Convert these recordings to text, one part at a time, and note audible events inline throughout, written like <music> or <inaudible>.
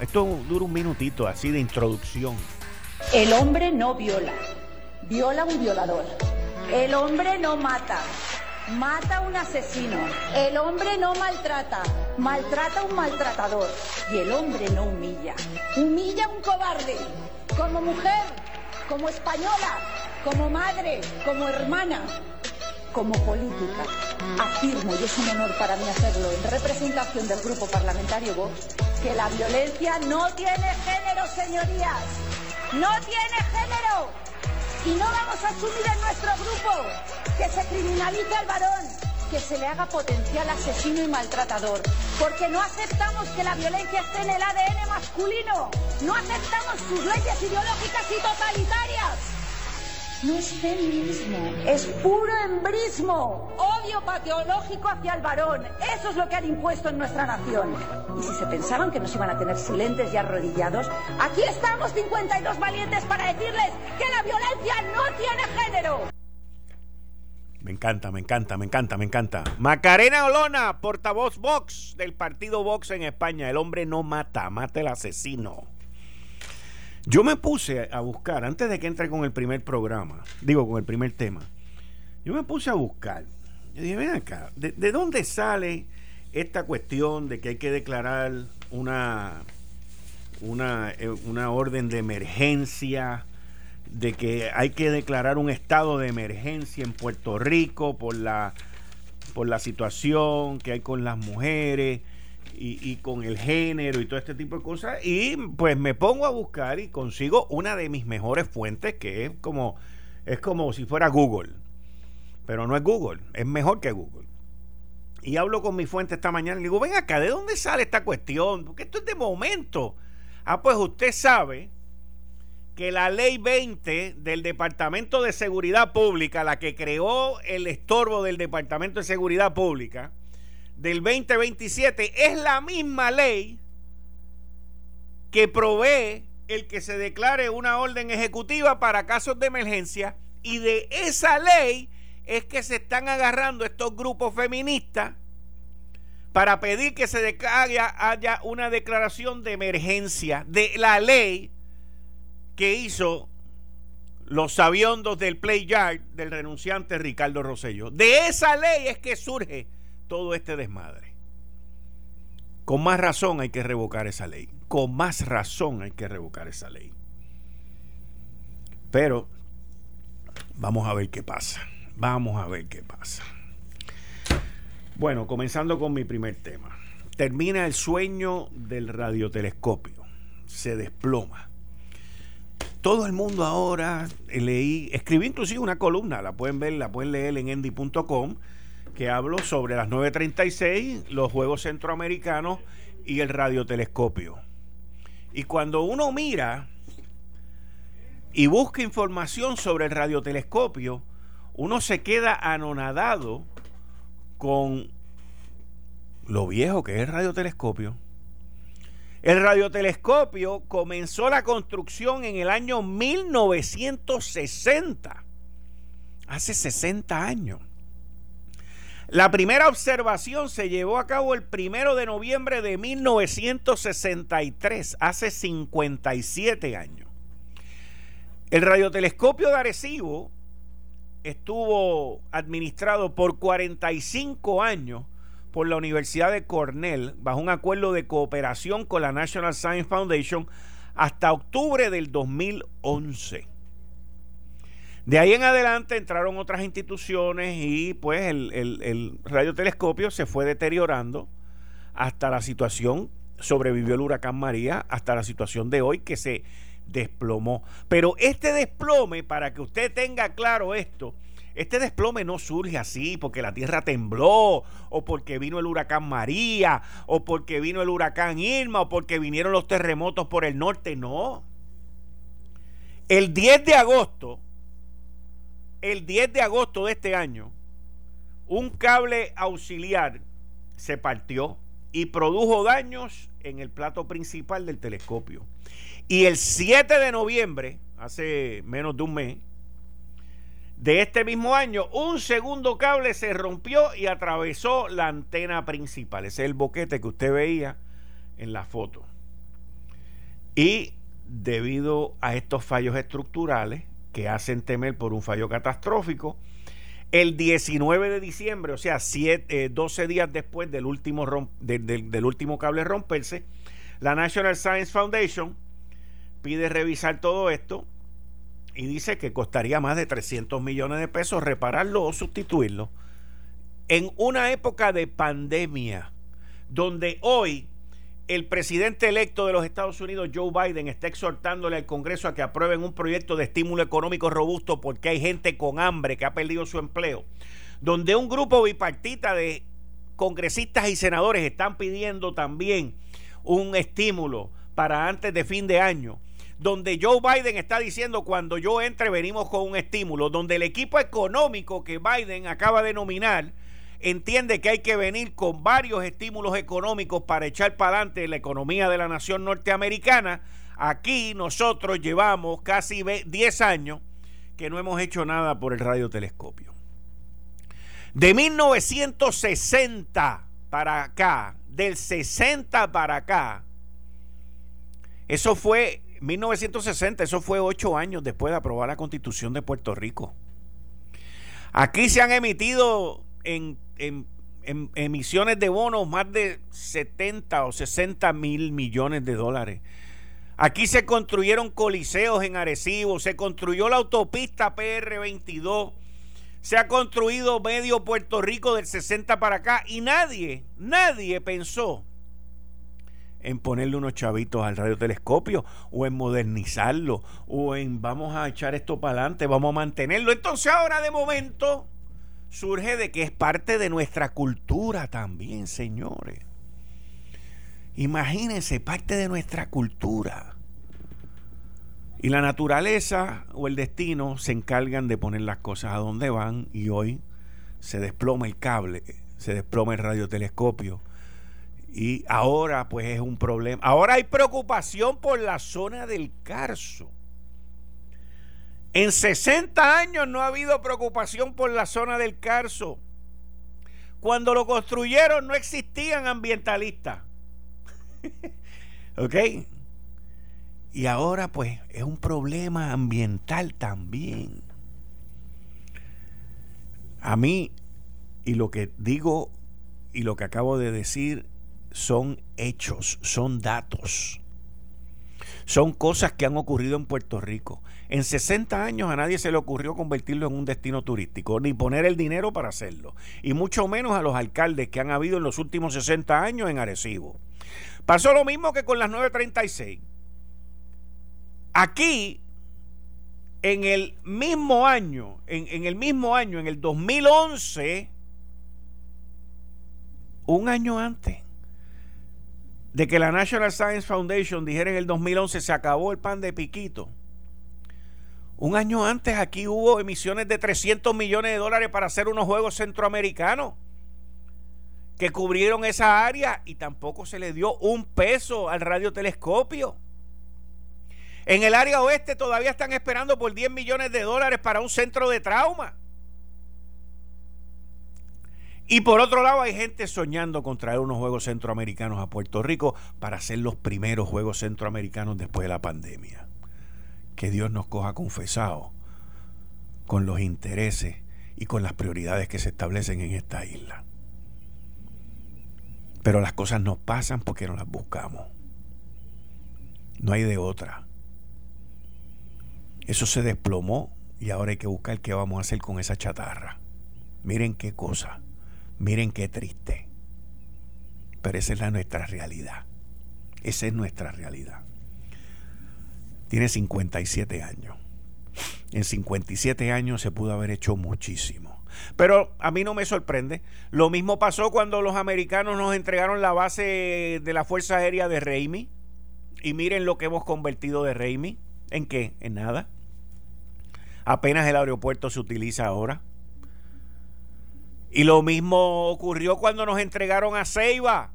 Esto dura un minutito así de introducción. El hombre no viola, viola un violador. El hombre no mata, mata un asesino. El hombre no maltrata, maltrata un maltratador. Y el hombre no humilla, humilla un cobarde. Como mujer, como española, como madre, como hermana, como política, afirmo, y es un honor para mí hacerlo, en representación del Grupo Parlamentario Vox, que la violencia no tiene género, señorías. No tiene género. Y no vamos a asumir en nuestro grupo que se criminalice al varón, que se le haga potencial asesino y maltratador. Porque no aceptamos que la violencia esté en el ADN masculino. No aceptamos sus leyes ideológicas y totalitarias. No es feminismo, es puro embrismo, odio pateológico hacia el varón. Eso es lo que han impuesto en nuestra nación. Y si se pensaban que nos iban a tener silentes y arrodillados, aquí estamos 52 valientes para decirles que la violencia no tiene género. Me encanta, me encanta, me encanta, me encanta. Macarena Olona, portavoz Vox del partido Vox en España. El hombre no mata, mata el asesino. Yo me puse a buscar, antes de que entre con el primer programa, digo con el primer tema, yo me puse a buscar. Yo dije, ven acá, ¿de, dónde sale esta cuestión de que hay que declarar una, una, eh, una orden de emergencia? de que hay que declarar un estado de emergencia en Puerto Rico por la por la situación que hay con las mujeres y, con el género y todo este tipo de cosas. Y pues me pongo a buscar y consigo una de mis mejores fuentes, que es como, es como si fuera Google. Pero no es Google, es mejor que Google. Y hablo con mi fuente esta mañana y le digo, ven acá, ¿de dónde sale esta cuestión? Porque esto es de momento. Ah, pues usted sabe que la ley 20 del Departamento de Seguridad Pública, la que creó el estorbo del Departamento de Seguridad Pública, del 2027 es la misma ley que provee el que se declare una orden ejecutiva para casos de emergencia y de esa ley es que se están agarrando estos grupos feministas para pedir que se haya, haya una declaración de emergencia de la ley que hizo los sabiondos del Play Yard del renunciante Ricardo Rosello. De esa ley es que surge todo este desmadre. Con más razón hay que revocar esa ley. Con más razón hay que revocar esa ley. Pero vamos a ver qué pasa. Vamos a ver qué pasa. Bueno, comenzando con mi primer tema. Termina el sueño del radiotelescopio. Se desploma. Todo el mundo ahora leí, escribí inclusive una columna, la pueden ver, la pueden leer en endy.com que hablo sobre las 9.36, los Juegos Centroamericanos y el radiotelescopio. Y cuando uno mira y busca información sobre el radiotelescopio, uno se queda anonadado con lo viejo que es el radiotelescopio. El radiotelescopio comenzó la construcción en el año 1960, hace 60 años. La primera observación se llevó a cabo el primero de noviembre de 1963, hace 57 años. El radiotelescopio de Arecibo estuvo administrado por 45 años por la Universidad de Cornell bajo un acuerdo de cooperación con la National Science Foundation hasta octubre del 2011. De ahí en adelante entraron otras instituciones y pues el, radiotelescopio se fue deteriorando hasta la situación, sobrevivió el huracán María, hasta la situación de hoy que se desplomó. Pero este desplome, para que usted tenga claro esto, Este desplome no surge así porque la tierra tembló, o porque vino el huracán María, o porque vino el huracán Irma, o porque vinieron los terremotos por el norte. No. El 10 de agosto, el 10 de agosto de este año, un cable auxiliar se partió y produjo daños en el plato principal del telescopio. Y el 7 de noviembre, hace menos de un mes, de este mismo año, un segundo cable se rompió y atravesó la antena principal. Ese es el boquete que usted veía en la foto. Y debido a estos fallos estructurales que hacen temer por un fallo catastrófico, el 19 de diciembre, o sea, 12 eh, días después del último, del último cable romperse, la National Science Foundation pide revisar todo esto y dice que costaría más de 300 millones de pesos repararlo o sustituirlo. En una época de pandemia, donde hoy el presidente electo de los Estados Unidos, Joe Biden, está exhortándole al Congreso a que aprueben un proyecto de estímulo económico robusto porque hay gente con hambre que ha perdido su empleo, donde un grupo bipartita de congresistas y senadores están pidiendo también un estímulo para antes de fin de año, donde Joe Biden está diciendo cuando yo entre venimos con un estímulo, donde el equipo económico que Biden acaba de nominar, entiende que hay que venir con varios estímulos económicos para echar para adelante la economía de la nación norteamericana. Aquí nosotros llevamos casi 10 años que no hemos hecho nada por el radiotelescopio. De 1960 para acá, del 60 para acá, eso fue 1960, eso fue ocho años después de aprobar la constitución de Puerto Rico. Aquí se han emitido en en, emisiones de bonos más de 70 o 60 mil millones de dólares. Aquí se construyeron coliseos en Arecibo, se construyó la autopista PR22, se ha construido medio Puerto Rico del 60 para acá y nadie, nadie pensó en ponerle unos chavitos al radiotelescopio o en modernizarlo o en vamos a echar esto para adelante, vamos a mantenerlo. Entonces ahora de momento surge de que es parte de nuestra cultura también, señores. Imagínense, parte de nuestra cultura. Y la naturaleza o el destino se encargan de poner las cosas a donde van y hoy se desploma el cable, se desploma el radiotelescopio. Y ahora pues es un problema. Ahora hay preocupación por la zona del Carso. En 60 años no ha habido preocupación por la zona del Carso. Cuando lo construyeron no existían ambientalistas. <laughs> ¿Ok? Y ahora pues es un problema ambiental también. A mí, y lo que digo y lo que acabo de decir son hechos, son datos. Son cosas que han ocurrido en Puerto Rico. En 60 años a nadie se le ocurrió convertirlo en un destino turístico, ni poner el dinero para hacerlo, y mucho menos a los alcaldes que han habido en los últimos 60 años en Arecibo. Pasó lo mismo que con las 936. Aquí, en el mismo año, en, el mismo año, en el 2011, un año antes de que la National Science Foundation dijera en el 2011 se acabó el pan de piquito un año antes aquí hubo emisiones de 300 millones de dólares para hacer unos Juegos Centroamericanos que cubrieron esa área y tampoco se le dio un peso al radiotelescopio. En el área oeste todavía están esperando por 10 millones de dólares para un centro de trauma. Y por otro lado hay gente soñando con traer unos Juegos Centroamericanos a Puerto Rico para hacer los primeros Juegos Centroamericanos después de la pandemia que Dios nos coja confesado con los intereses y con las prioridades que se establecen en esta isla. Pero las cosas nos pasan porque no las buscamos. No hay de otra. Eso se desplomó y ahora hay que buscar qué vamos a hacer con esa chatarra. Miren qué cosa. Miren qué triste. Pero esa es nuestra realidad. Esa es nuestra realidad tiene 57 años. En 57 años se pudo haber hecho muchísimo. Pero a mí no me sorprende. Lo mismo pasó cuando los americanos nos entregaron la base de la Fuerza Aérea de Reimi. Y miren lo que hemos convertido de Reimi. ¿En qué? En nada. Apenas el aeropuerto se utiliza ahora. Y lo mismo ocurrió cuando nos entregaron a Ceiba.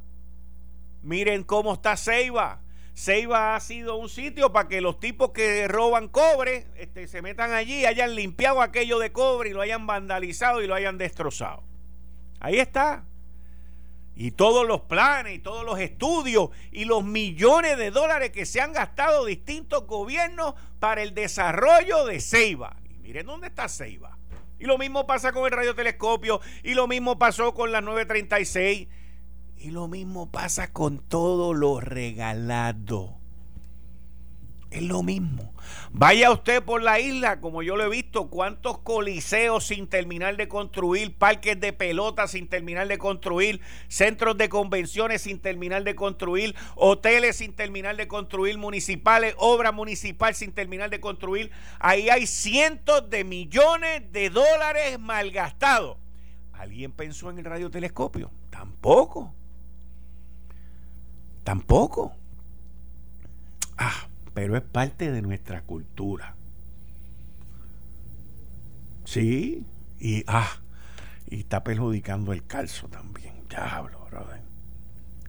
Miren cómo está Ceiba. Ceiba ha sido un sitio para que los tipos que roban cobre este, se metan allí, hayan limpiado aquello de cobre y lo hayan vandalizado y lo hayan destrozado. Ahí está. Y todos los planes y todos los estudios y los millones de dólares que se han gastado distintos gobiernos para el desarrollo de Ceiba. Y miren dónde está Ceiba. Y lo mismo pasa con el radiotelescopio y lo mismo pasó con la 936 y lo mismo pasa con todo lo regalado. Es lo mismo. Vaya usted por la isla, como yo lo he visto, cuántos coliseos sin terminar de construir, parques de pelota sin terminar de construir, centros de convenciones sin terminar de construir, hoteles sin terminar de construir, municipales, obra municipal sin terminar de construir. Ahí hay cientos de millones de dólares malgastados. ¿Alguien pensó en el radiotelescopio? Tampoco. Tampoco. Ah, pero es parte de nuestra cultura. Sí, y ah, y está perjudicando el calzo también. Diablo, brother.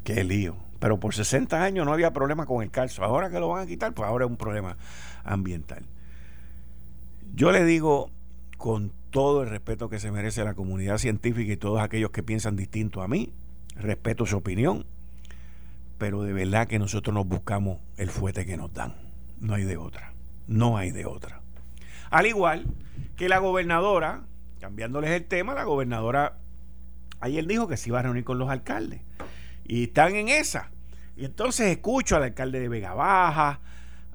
Qué lío. Pero por 60 años no había problema con el calzo. Ahora que lo van a quitar, pues ahora es un problema ambiental. Yo le digo con todo el respeto que se merece la comunidad científica y todos aquellos que piensan distinto a mí, respeto su opinión, pero de verdad que nosotros nos buscamos el fuete que nos dan. No hay de otra. No hay de otra. Al igual que la gobernadora, cambiándoles el tema, la gobernadora ayer dijo que se iba a reunir con los alcaldes. Y están en esa. Y entonces escucho al alcalde de Vega Baja,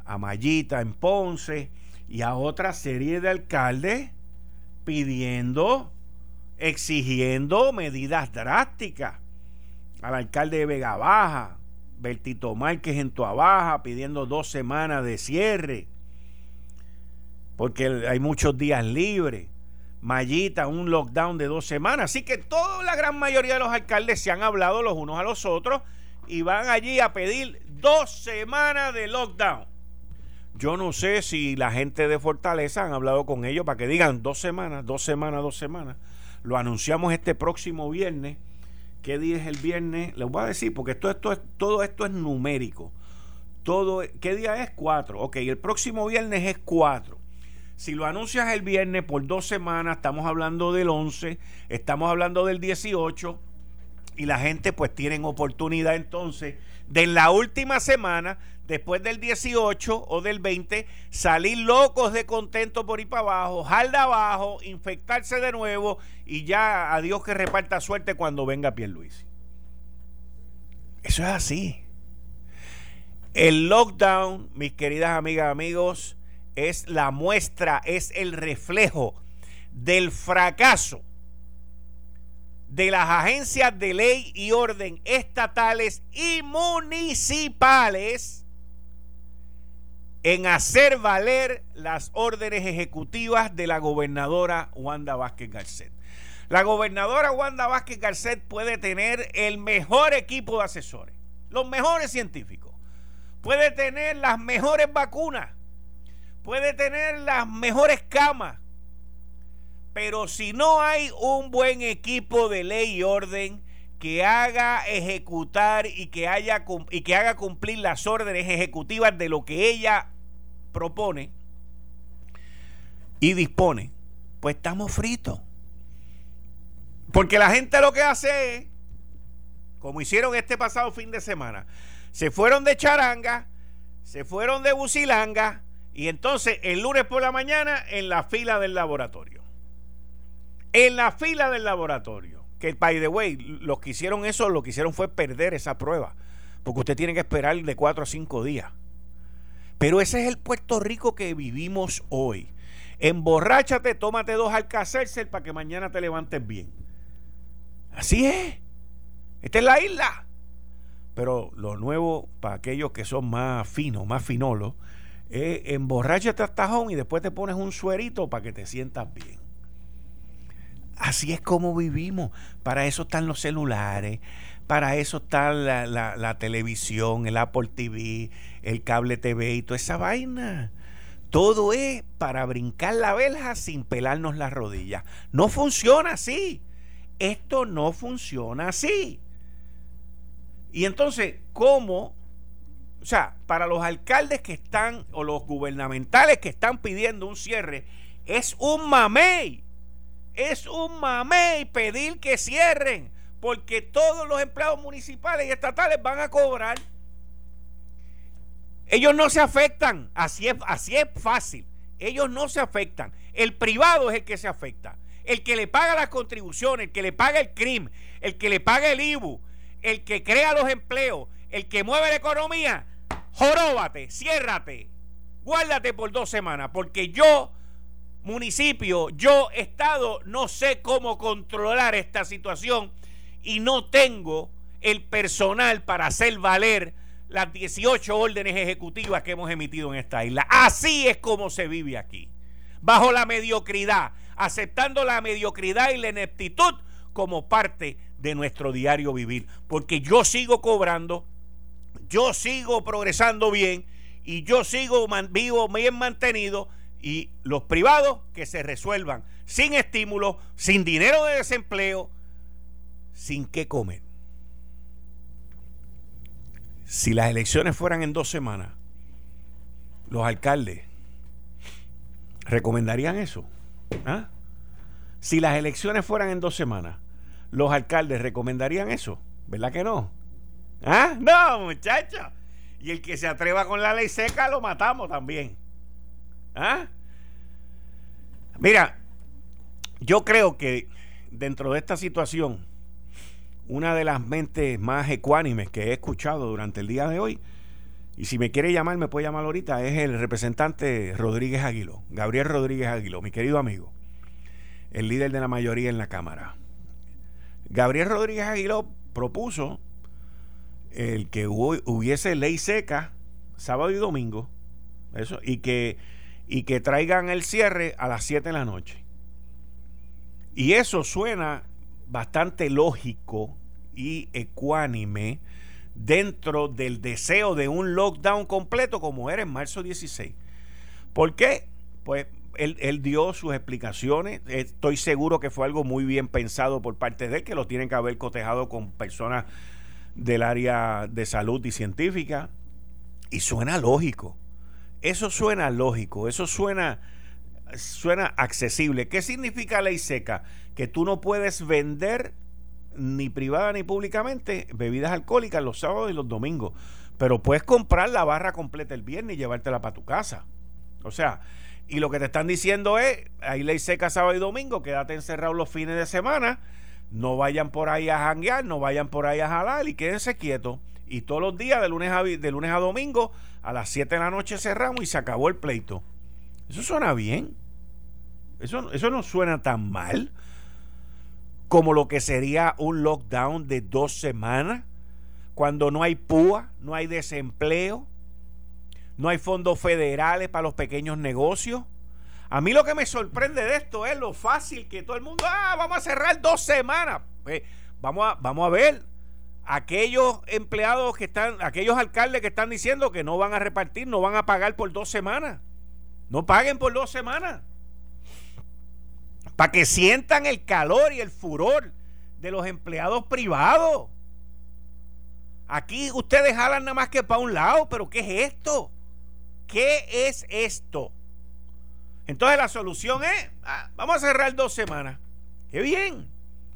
a Mayita en Ponce y a otra serie de alcaldes pidiendo, exigiendo medidas drásticas. Al alcalde de Vega Baja, Bertito Márquez en Baja pidiendo dos semanas de cierre, porque hay muchos días libres. Mayita, un lockdown de dos semanas. Así que toda la gran mayoría de los alcaldes se han hablado los unos a los otros y van allí a pedir dos semanas de lockdown. Yo no sé si la gente de Fortaleza han hablado con ellos para que digan dos semanas, dos semanas, dos semanas. Lo anunciamos este próximo viernes ¿Qué día es el viernes? Les voy a decir, porque esto, esto es, todo esto es numérico. Todo, ¿Qué día es? 4. Ok, el próximo viernes es 4. Si lo anuncias el viernes por dos semanas, estamos hablando del 11, estamos hablando del 18, y la gente pues tienen oportunidad entonces de en la última semana, después del 18 o del 20, salir locos de contento por ir para abajo, jalda abajo, infectarse de nuevo y ya a Dios que reparta suerte cuando venga Pierluisi. Eso es así. El lockdown, mis queridas amigas, amigos, es la muestra, es el reflejo del fracaso de las agencias de ley y orden estatales y municipales en hacer valer las órdenes ejecutivas de la gobernadora Wanda Vázquez Garcet. La gobernadora Wanda Vázquez Garcet puede tener el mejor equipo de asesores, los mejores científicos, puede tener las mejores vacunas, puede tener las mejores camas, pero si no hay un buen equipo de ley y orden que haga ejecutar y que, haga cumplir las órdenes ejecutivas de lo que ella propone y dispone, pues estamos fritos. Porque la gente lo que hace es, como hicieron este pasado fin de semana, se fueron de charanga, se fueron de bucilanga y entonces el lunes por la mañana en la fila del laboratorio en la fila del laboratorio. Que, by the way, los que hicieron eso, lo que hicieron fue perder esa prueba. Porque usted tiene que esperar de cuatro a cinco días. Pero ese es el Puerto Rico que vivimos hoy. Emborráchate, tómate dos alcacercer para que mañana te levantes bien. Así es. Esta es la isla. Pero lo nuevo, para aquellos que son más finos, más finolos, eh, emborráchate hasta tajón y después te pones un suerito para que te sientas bien. Así es como vivimos. Para eso están los celulares, para eso está la, televisión, el Apple TV, el cable TV y toda esa vaina. Todo es para brincar la verja sin pelarnos las rodillas. No funciona así. Esto no funciona así. Y entonces, ¿cómo? O sea, para los alcaldes que están, o los gubernamentales que están pidiendo un cierre, es un mamey. Es un mamey pedir que cierren, porque todos los empleados municipales y estatales van a cobrar. Ellos no se afectan, así es, así es fácil. Ellos no se afectan. El privado es el que se afecta. El que le paga las contribuciones, el que le paga el CRIM, el que le paga el IBU, el que crea los empleos, el que mueve la economía, joróbate, ciérrate, guárdate por dos semanas, porque yo, municipio, yo, Estado, no sé cómo controlar esta situación y no tengo el personal para hacer valer las 18 órdenes ejecutivas que hemos emitido en esta isla. Así es como se vive aquí, bajo la mediocridad, aceptando la mediocridad y la ineptitud como parte de nuestro diario vivir, porque yo sigo cobrando, yo sigo progresando bien y yo sigo vivo bien mantenido y los privados que se resuelvan sin estímulo, sin dinero de desempleo, sin qué comer si las elecciones fueran en dos semanas, los alcaldes recomendarían eso. ¿Ah? Si las elecciones fueran en dos semanas, los alcaldes recomendarían eso. ¿Verdad que no? ¿Ah? No, muchachos. Y el que se atreva con la ley seca lo matamos también. ¿Ah? Mira, yo creo que dentro de esta situación, una de las mentes más ecuánimes que he escuchado durante el día de hoy, y si me quiere llamar, me puede llamar ahorita, es el representante Rodríguez Aguiló, Gabriel Rodríguez Aguiló, mi querido amigo, el líder de la mayoría en la Cámara. Gabriel Rodríguez Aguiló propuso el que hubiese ley seca sábado y domingo, eso, y que, y que traigan el cierre a las 7 de la noche. Y eso suena bastante lógico y ecuánime dentro del deseo de un lockdown completo como era en marzo 16. ¿Por qué? Pues él, dio sus explicaciones. Estoy seguro que fue algo muy bien pensado por parte de él, que lo tienen que haber cotejado con personas del área de salud y científica. Y suena lógico. Eso suena lógico. Eso suena, suena accesible. ¿Qué significa ley seca? que tú no puedes vender ni privada ni públicamente bebidas alcohólicas los sábados y los domingos, pero puedes comprar la barra completa el viernes y llevártela para tu casa. O sea, y lo que te están diciendo es, hay ley seca sábado y domingo, quédate encerrado los fines de semana, no vayan por ahí a janguear, no vayan por ahí a jalar y quédense quietos. Y todos los días, de lunes a, de lunes a domingo, a las 7 de la noche cerramos y se acabó el pleito. Eso suena bien. Eso, eso no suena tan mal como lo que sería un lockdown de dos semanas, cuando no hay púa, no hay desempleo, no hay fondos federales para los pequeños negocios. A mí lo que me sorprende de esto es lo fácil que todo el mundo, ah, vamos a cerrar dos semanas. Pues, vamos, a, vamos a ver aquellos empleados que están, aquellos alcaldes que están diciendo que no van a repartir, no van a pagar por dos semanas. No paguen por dos semanas para que sientan el calor y el furor de los empleados privados. Aquí ustedes jalan nada más que para un lado, pero ¿qué es esto? ¿Qué es esto? Entonces la solución es, ah, vamos a cerrar dos semanas. Qué bien.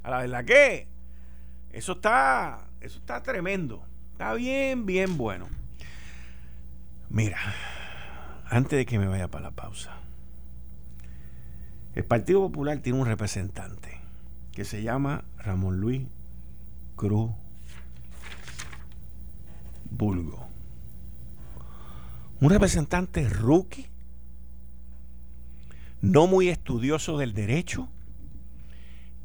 A la verdad que eso está, eso está tremendo. Está bien, bien bueno. Mira, antes de que me vaya para la pausa, el Partido Popular tiene un representante que se llama Ramón Luis Cruz Bulgo. Un representante rookie, no muy estudioso del derecho,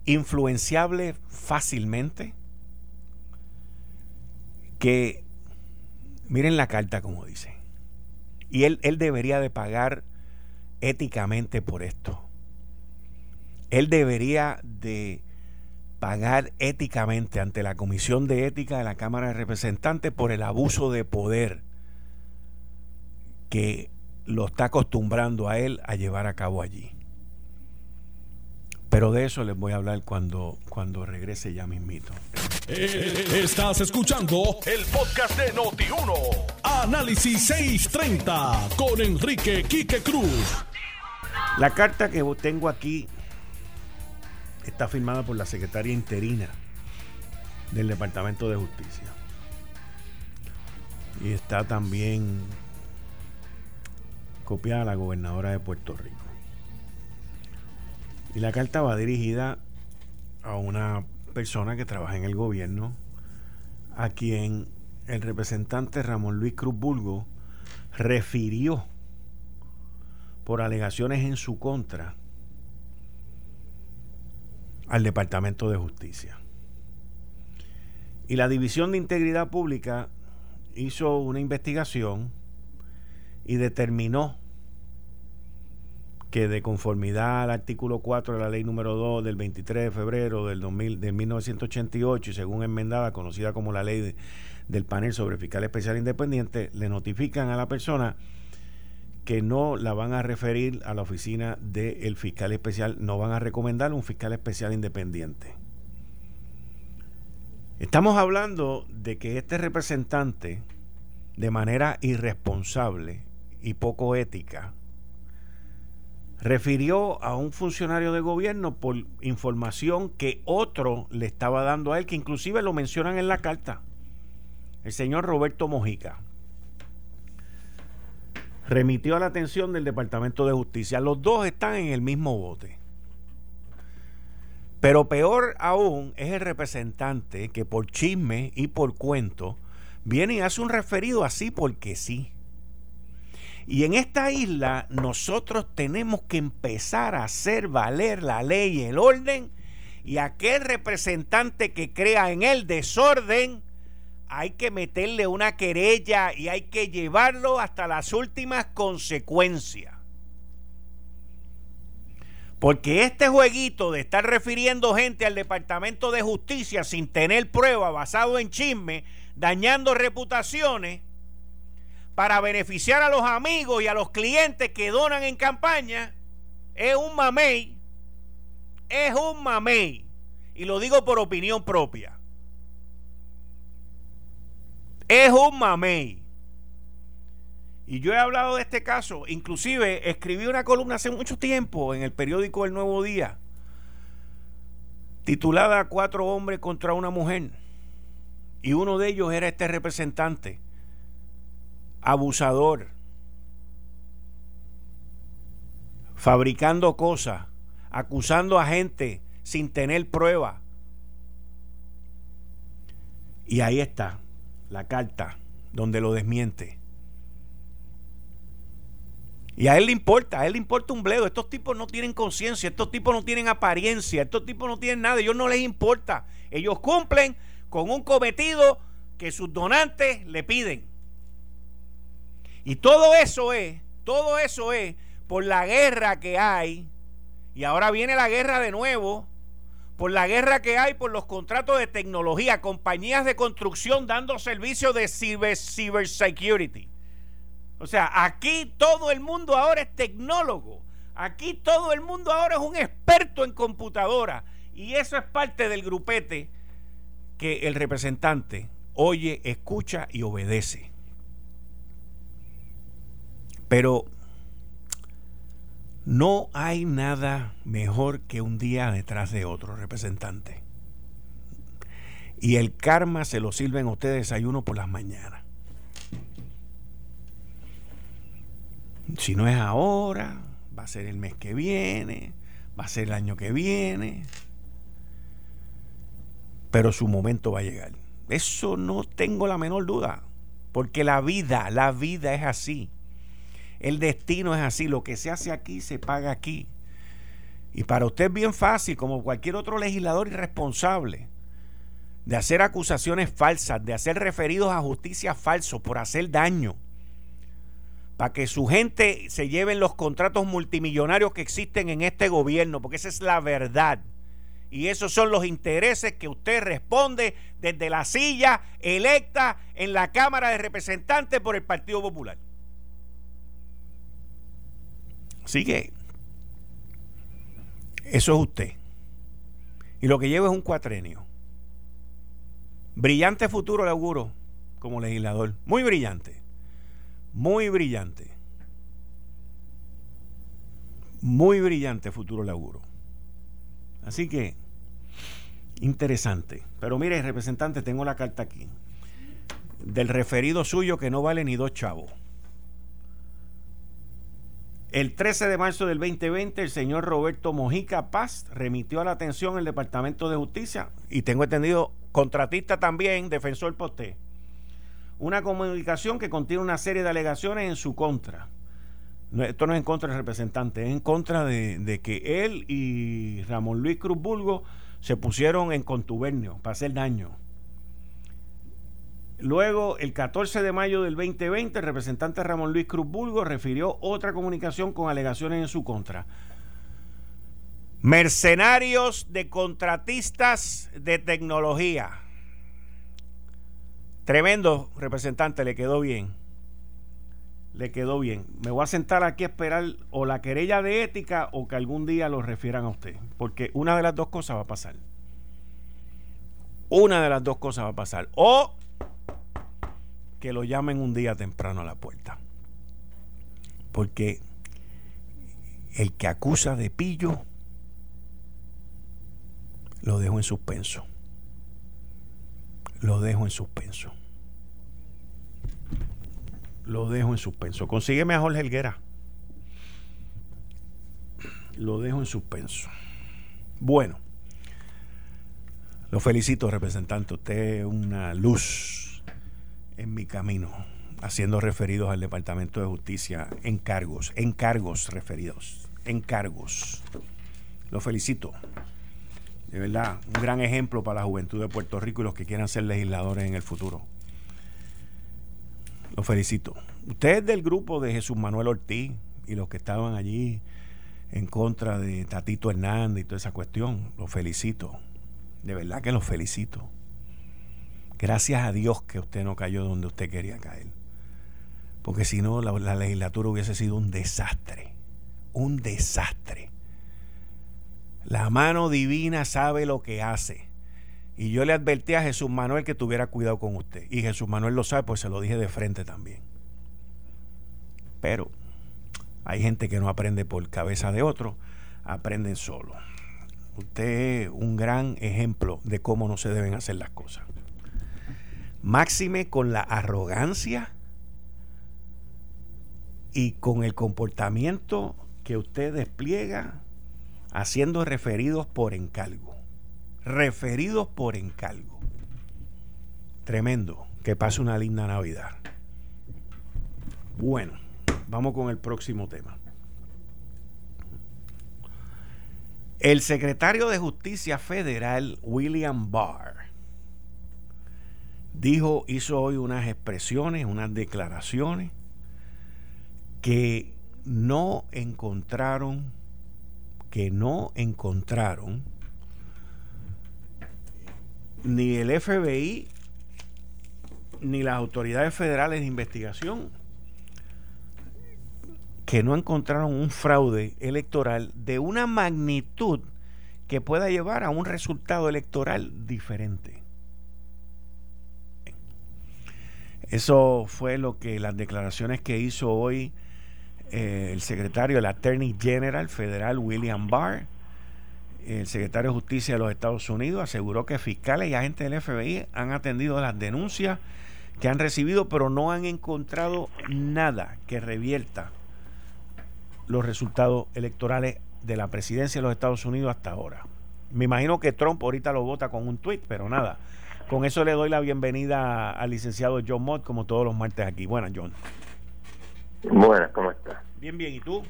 influenciable fácilmente, que miren la carta como dice. Y él, él debería de pagar éticamente por esto. Él debería de pagar éticamente ante la Comisión de Ética de la Cámara de Representantes por el abuso de poder que lo está acostumbrando a él a llevar a cabo allí. Pero de eso les voy a hablar cuando, cuando regrese ya mismito. Eh, estás escuchando el podcast de Noti1. Análisis 630 con Enrique Quique Cruz. La carta que tengo aquí está firmada por la secretaria interina del Departamento de Justicia. Y está también copiada la gobernadora de Puerto Rico. Y la carta va dirigida a una persona que trabaja en el gobierno, a quien el representante Ramón Luis Cruz Bulgo refirió por alegaciones en su contra al Departamento de Justicia. Y la División de Integridad Pública hizo una investigación y determinó que de conformidad al artículo 4 de la ley número 2 del 23 de febrero del, 2000, de 1988 y según enmendada conocida como la ley del panel sobre fiscal especial independiente, le notifican a la persona que no la van a referir a la oficina del fiscal especial, no van a recomendar un fiscal especial independiente. Estamos hablando de que este representante, de manera irresponsable y poco ética, refirió a un funcionario de gobierno por información que otro le estaba dando a él, que inclusive lo mencionan en la carta, el señor Roberto Mojica remitió a la atención del Departamento de Justicia. Los dos están en el mismo bote. Pero peor aún es el representante que por chisme y por cuento viene y hace un referido así porque sí. Y en esta isla nosotros tenemos que empezar a hacer valer la ley y el orden y aquel representante que crea en el desorden hay que meterle una querella y hay que llevarlo hasta las últimas consecuencias. Porque este jueguito de estar refiriendo gente al Departamento de Justicia sin tener prueba basado en chisme, dañando reputaciones, para beneficiar a los amigos y a los clientes que donan en campaña, es un mamey. Es un mamey. Y lo digo por opinión propia. Es un mamey. Y yo he hablado de este caso, inclusive escribí una columna hace mucho tiempo en el periódico El Nuevo Día, titulada Cuatro hombres contra una mujer. Y uno de ellos era este representante, abusador, fabricando cosas, acusando a gente sin tener prueba. Y ahí está la carta donde lo desmiente. Y a él le importa, a él le importa un bledo. Estos tipos no tienen conciencia, estos tipos no tienen apariencia, estos tipos no tienen nada, ellos no les importa. Ellos cumplen con un cometido que sus donantes le piden. Y todo eso es, todo eso es por la guerra que hay. Y ahora viene la guerra de nuevo por la guerra que hay por los contratos de tecnología, compañías de construcción dando servicios de cyber, cybersecurity. O sea, aquí todo el mundo ahora es tecnólogo. Aquí todo el mundo ahora es un experto en computadora. Y eso es parte del grupete que el representante oye, escucha y obedece. Pero no hay nada mejor que un día detrás de otro, representante. Y el karma se lo sirven a ustedes desayuno por las mañanas. Si no es ahora, va a ser el mes que viene, va a ser el año que viene. Pero su momento va a llegar. Eso no tengo la menor duda. Porque la vida, la vida es así. El destino es así, lo que se hace aquí se paga aquí. Y para usted es bien fácil, como cualquier otro legislador irresponsable, de hacer acusaciones falsas, de hacer referidos a justicia falsos por hacer daño, para que su gente se lleven los contratos multimillonarios que existen en este gobierno, porque esa es la verdad. Y esos son los intereses que usted responde desde la silla electa en la Cámara de Representantes por el Partido Popular. Así que eso es usted. Y lo que lleva es un cuatrenio. Brillante futuro le auguro como legislador. Muy brillante. Muy brillante. Muy brillante futuro le auguro. Así que, interesante. Pero mire, representante, tengo la carta aquí. Del referido suyo que no vale ni dos chavos. El 13 de marzo del 2020, el señor Roberto Mojica Paz remitió a la atención el Departamento de Justicia y tengo entendido, contratista también, defensor posté, una comunicación que contiene una serie de alegaciones en su contra. esto no es en contra del representante, es en contra de, de que él y Ramón Luis Cruz Bulgo se pusieron en contubernio para hacer daño. Luego, el 14 de mayo del 2020, el representante Ramón Luis Cruz Bulgo refirió otra comunicación con alegaciones en su contra. Mercenarios de contratistas de tecnología. Tremendo representante, le quedó bien. Le quedó bien. Me voy a sentar aquí a esperar o la querella de ética o que algún día lo refieran a usted. Porque una de las dos cosas va a pasar. Una de las dos cosas va a pasar. O que lo llamen un día temprano a la puerta. Porque el que acusa de pillo lo dejo en suspenso. Lo dejo en suspenso. Lo dejo en suspenso. Consígueme a Jorge Helguera. Lo dejo en suspenso. Bueno. Lo felicito, representante. Usted es una luz en mi camino, haciendo referidos al Departamento de Justicia, encargos, encargos referidos, encargos. Lo felicito. De verdad, un gran ejemplo para la juventud de Puerto Rico y los que quieran ser legisladores en el futuro. Lo felicito. Usted es del grupo de Jesús Manuel Ortiz y los que estaban allí en contra de Tatito Hernández y toda esa cuestión. Lo felicito. De verdad que lo felicito. Gracias a Dios que usted no cayó donde usted quería caer. Porque si no, la, legislatura hubiese sido un desastre. Un desastre. La mano divina sabe lo que hace. Y yo le advertí a Jesús Manuel que tuviera cuidado con usted. Y Jesús Manuel lo sabe, pues se lo dije de frente también. Pero hay gente que no aprende por cabeza de otro, aprenden solo. Usted es un gran ejemplo de cómo no se deben hacer las cosas. Máxime con la arrogancia y con el comportamiento que usted despliega haciendo referidos por encargo. Referidos por encargo. Tremendo. Que pase una linda Navidad. Bueno, vamos con el próximo tema. El secretario de Justicia Federal, William Barr, dijo, hizo hoy unas expresiones, unas declaraciones que no encontraron, que no encontraron ni el FBI ni las autoridades federales de investigación que no encontraron un fraude electoral de una magnitud que pueda llevar a un resultado electoral diferente. Eso fue lo que las declaraciones que hizo hoy eh, el secretario, el Attorney General Federal William Barr, el secretario de Justicia de los Estados Unidos, aseguró que fiscales y agentes del FBI han atendido las denuncias que han recibido, pero no han encontrado nada que revierta los resultados electorales de la presidencia de los Estados Unidos hasta ahora. Me imagino que Trump ahorita lo vota con un tuit, pero nada. Con eso le doy la bienvenida al licenciado John Mott, como todos los martes aquí. Buenas, John. Buenas, ¿cómo estás? Bien, bien. ¿Y tú?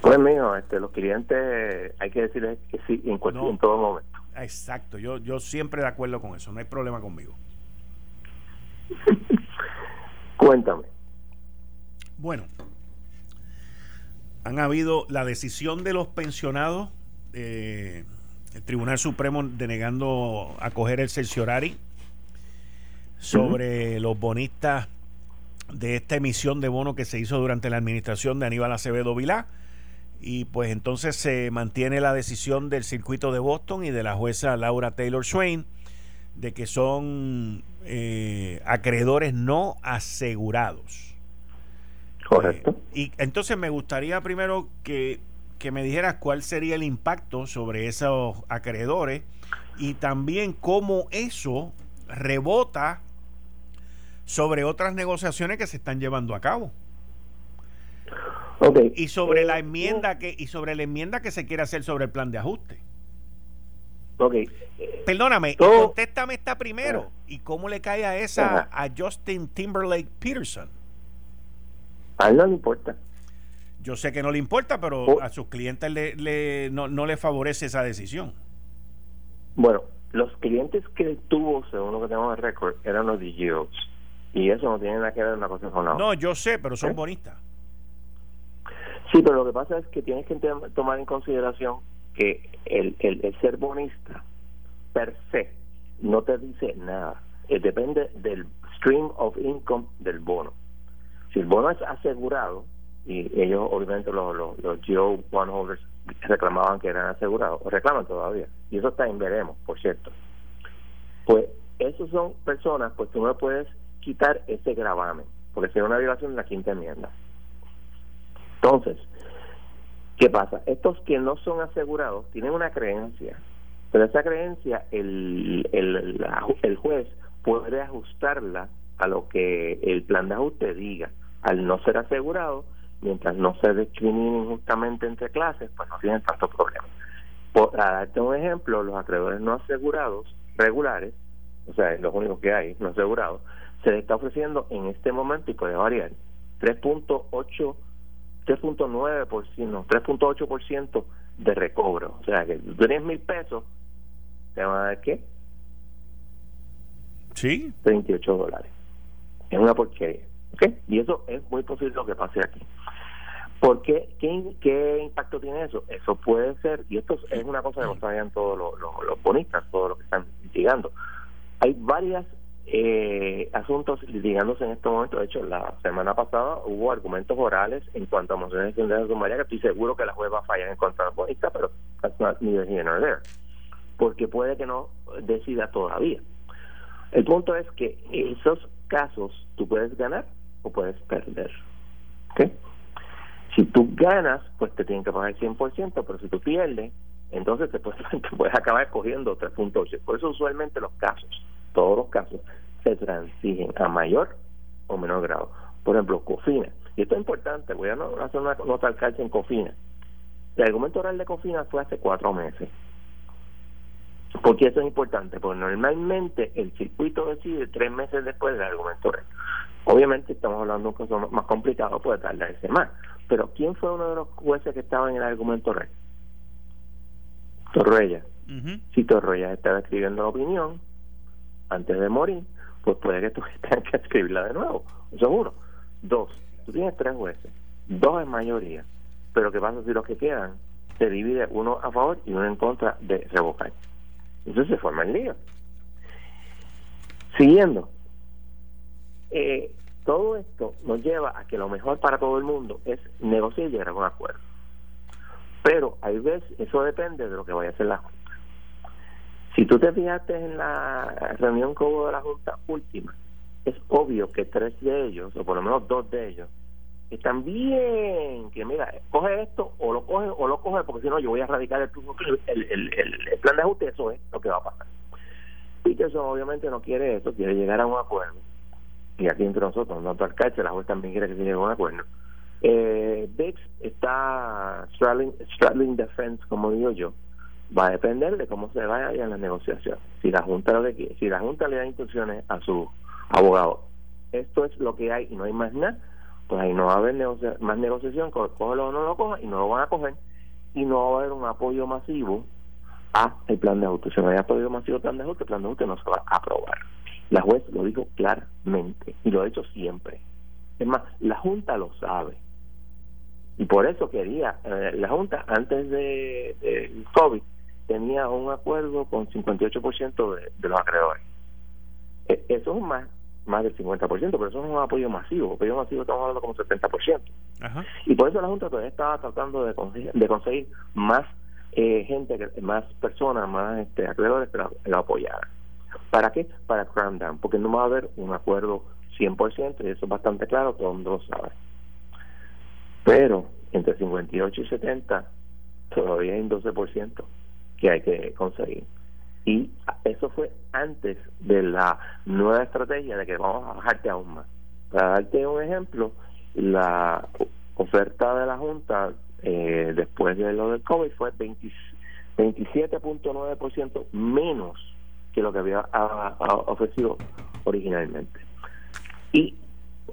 Pues mío, este, los clientes hay que decirles que sí en, en todo momento. Exacto, yo, yo siempre de acuerdo con eso, no hay problema conmigo. <laughs> Cuéntame. Bueno, han habido la decisión de los pensionados, eh, el Tribunal Supremo denegando acoger el cerciorari sobre los bonistas de esta emisión de bono que se hizo durante la administración de Aníbal Acevedo Vilá. Y pues entonces se mantiene la decisión del circuito de Boston y de la jueza Laura Taylor Swain de que son eh, acreedores no asegurados. Correcto. Eh, y entonces me gustaría primero que, que me dijeras cuál sería el impacto sobre esos acreedores y también cómo eso rebota sobre otras negociaciones que se están llevando a cabo. Okay. Y sobre la eh, enmienda que y sobre la enmienda que se quiere hacer sobre el plan de ajuste. Ok. Perdóname, contéstame esta primero. ¿Y cómo le cae a esa a Justin Timberlake Peterson? A él no le importa. Yo sé que no le importa, pero oh. a sus clientes le, le, no, no le favorece esa decisión. Bueno, los clientes que tuvo, según lo que tenemos en récord, eran los DJs. Y eso no tiene nada que ver una cosa con la No, yo sé, pero son ¿Eh? bonistas. Sí, pero lo que pasa es que tienes que tomar en consideración que el, el, el ser bonista per se no te dice nada. Eh, depende del stream of income del bono. Si el bono es asegurado, y ellos obviamente los, los, los Geo One Holders reclamaban que eran asegurados, o reclaman todavía, y eso está en veremos, por cierto. Pues esos son personas, pues tú no puedes quitar ese gravamen, porque sería una violación de la quinta enmienda. Entonces, ¿qué pasa? Estos que no son asegurados tienen una creencia, pero esa creencia el, el, el juez puede ajustarla a lo que el plan de ajuste diga. Al no ser asegurado, mientras no se discrimine injustamente entre clases, pues no tienen tanto problema. Por, a darte un ejemplo, los acreedores no asegurados regulares, o sea, los únicos que hay, no asegurados, se le está ofreciendo en este momento, y puede variar, 3.8 3.9%, 3.8% de recobro. O sea, que tú tienes mil pesos, te van a dar qué? Sí. 38 dólares. Es una porquería. ¿okay? Y eso es muy posible lo que pase aquí. ¿Por qué? ¿Qué, impacto tiene eso? Eso puede ser, y esto es una cosa que no sabían todos los, los, los bonistas, todos los que están litigando. Hay varias eh, asuntos litigándose en este momento. De hecho, la semana pasada hubo argumentos orales en cuanto a mociones de sumaria que estoy seguro que la juez va a fallar en contra de la bonista, pero that's not neither here nor there. Porque puede que no decida todavía. El punto es que esos casos tú puedes ganar o puedes perder. ¿Okay? Si tú ganas, pues te tienen que pagar el 100%, pero si tú pierdes, entonces te puedes, <laughs> te puedes acabar cogiendo 3.8. Por eso usualmente los casos todos los casos, se transigen a mayor o menor grado. Por ejemplo, COFINA. Y esto es importante, voy a hacer una nota al calce en COFINA. El argumento oral de COFINA fue hace cuatro meses. ¿Por qué eso es importante? Porque normalmente el circuito decide tres meses después del argumento oral. Obviamente estamos hablando de un caso más complicado, puede tardarse más. Pero ¿quién fue uno de los jueces que estaba en el argumento oral? Torruella. Si Torruella estaba escribiendo la opinión, antes de morir, pues puede que <laughs> tú tengas que escribirla de nuevo. Eso es uno. Dos, tú tienes tres jueces, dos en mayoría, pero ¿qué pasa si los que quedan se divide uno a favor y uno en contra de revocar? Entonces se forma el lío. Siguiendo, eh, todo esto nos lleva a que lo mejor para todo el mundo es negociar y llegar a un acuerdo. Pero hay veces, eso depende de lo que vaya a hacer la si tú te fijaste en la reunión que hubo de la Junta última, es obvio que tres de ellos, o por lo menos dos de ellos, están bien, que mira, coge esto o lo coge o lo coge, porque si no yo voy a erradicar el, el, el, el, plan de ajuste, eso es lo que va a pasar. Peterson obviamente no quiere eso, quiere llegar a un acuerdo. Y aquí entre nosotros, no alcalde, la juez también quiere que se llegue a un acuerdo. Eh, está straddling, straddling the fence, como digo yo, va a depender de cómo se vaya en la negociación. Si la Junta si la Junta le da instrucciones a su abogado, esto es lo que hay y no hay más nada, pues ahí no va a haber más negociación, cógelo o no lo coja y no lo van a coger y no va a haber un apoyo masivo a el plan de ajuste. Si no hay apoyo masivo al plan de ajuste, el plan de ajuste no se va a aprobar. La juez lo dijo claramente y lo ha dicho siempre. Es más, la Junta lo sabe. Y por eso quería, eh, la Junta antes de, COVID tenía un acuerdo con 58% de, de los acreedores. E, eso es más, más del 50%, pero eso es un apoyo masivo. Apoyo masivo estamos hablando como 70%. Y por eso la Junta todavía estaba tratando de conseguir, de conseguir más eh, gente, más personas, más este, acreedores que la, apoyaran. ¿Para qué? Para cram down, porque no va a haber un acuerdo 100%, y eso es bastante claro, todo el mundo lo sabe. Pero entre 58 y 70 todavía hay un 12% que hay que conseguir. Y eso fue antes de la nueva estrategia de que vamos a bajarte aún más. Para darte un ejemplo, la oferta de la Junta eh, después de lo del COVID fue 27.9% menos que lo que había ofrecido originalmente. Y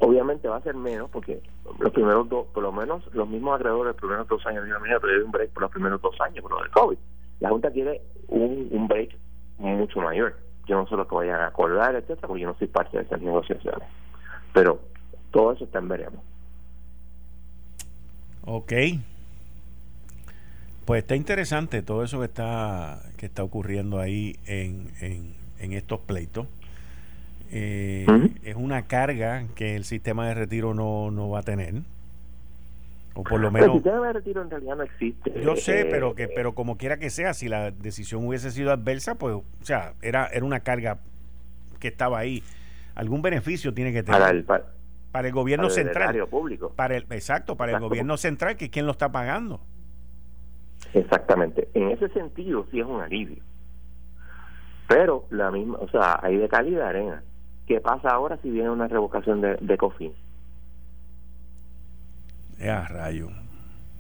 obviamente va a ser menos porque los primeros dos, por lo menos los mismos acreedores los primeros dos años de pero un break por los primeros dos años por lo del COVID. La Junta quiere un, un break mucho mayor. Yo no sé lo que vayan a acordar, etcétera, porque yo no soy parte de esas negociaciones. Pero todo eso está en veremos. Ok. Pues está interesante todo eso que está que está ocurriendo ahí en, en, estos pleitos. Eh, es una carga que el sistema de retiro no, no va a tener. O por lo menos el sistema de retiro en realidad no existe. Yo sé pero que pero como quiera que sea si la decisión hubiese sido adversa pues o sea era era una carga que estaba ahí. Algún beneficio tiene que tener. para el, para, el gobierno central público. Para el exacto para el gobierno central que es quien lo está pagando exactamente. En ese sentido sí es un alivio. Pero la misma o sea hay de calidad de arena. Qué pasa ahora si viene una revocación de, de COFIN ya, rayo.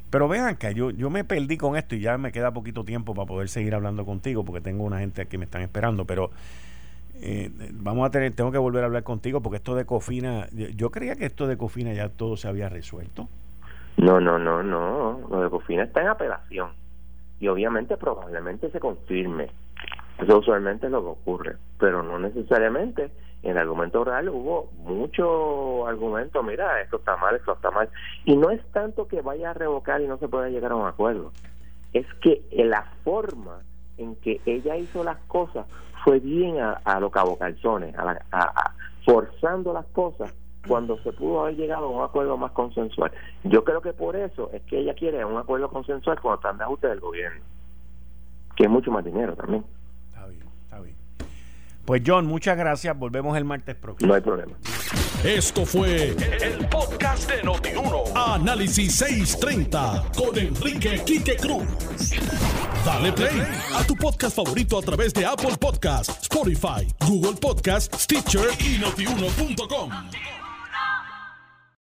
Pero vean acá, yo, yo me perdí con esto y ya me queda poquito tiempo para poder seguir hablando contigo porque tengo una gente que me están esperando, pero eh, vamos a tener, tengo que volver a hablar contigo porque esto de Cofina, yo creía que esto de Cofina ya todo se había resuelto. No, no, no, no, lo de Cofina está en apelación y obviamente probablemente se confirme. Eso usualmente es lo que ocurre, pero no necesariamente en el argumento real hubo mucho argumento, mira, esto está mal, esto está mal. Y no es tanto que vaya a revocar y no se pueda llegar a un acuerdo, es que la forma en que ella hizo las cosas fue bien a, a lo cabo calzones, a, forzando las cosas cuando se pudo haber llegado a un acuerdo más consensual. Yo creo que por eso es que ella quiere un acuerdo consensual con están de ajuste del gobierno, que es mucho más dinero también. Pues John, muchas gracias. Volvemos el martes próximo. No hay problema. Esto fue el, podcast de Notiuno. Análisis 630 con Enrique Quique Cruz. Dale play a tu podcast favorito a través de Apple Podcasts, Spotify, Google Podcasts, Stitcher y notiuno.com.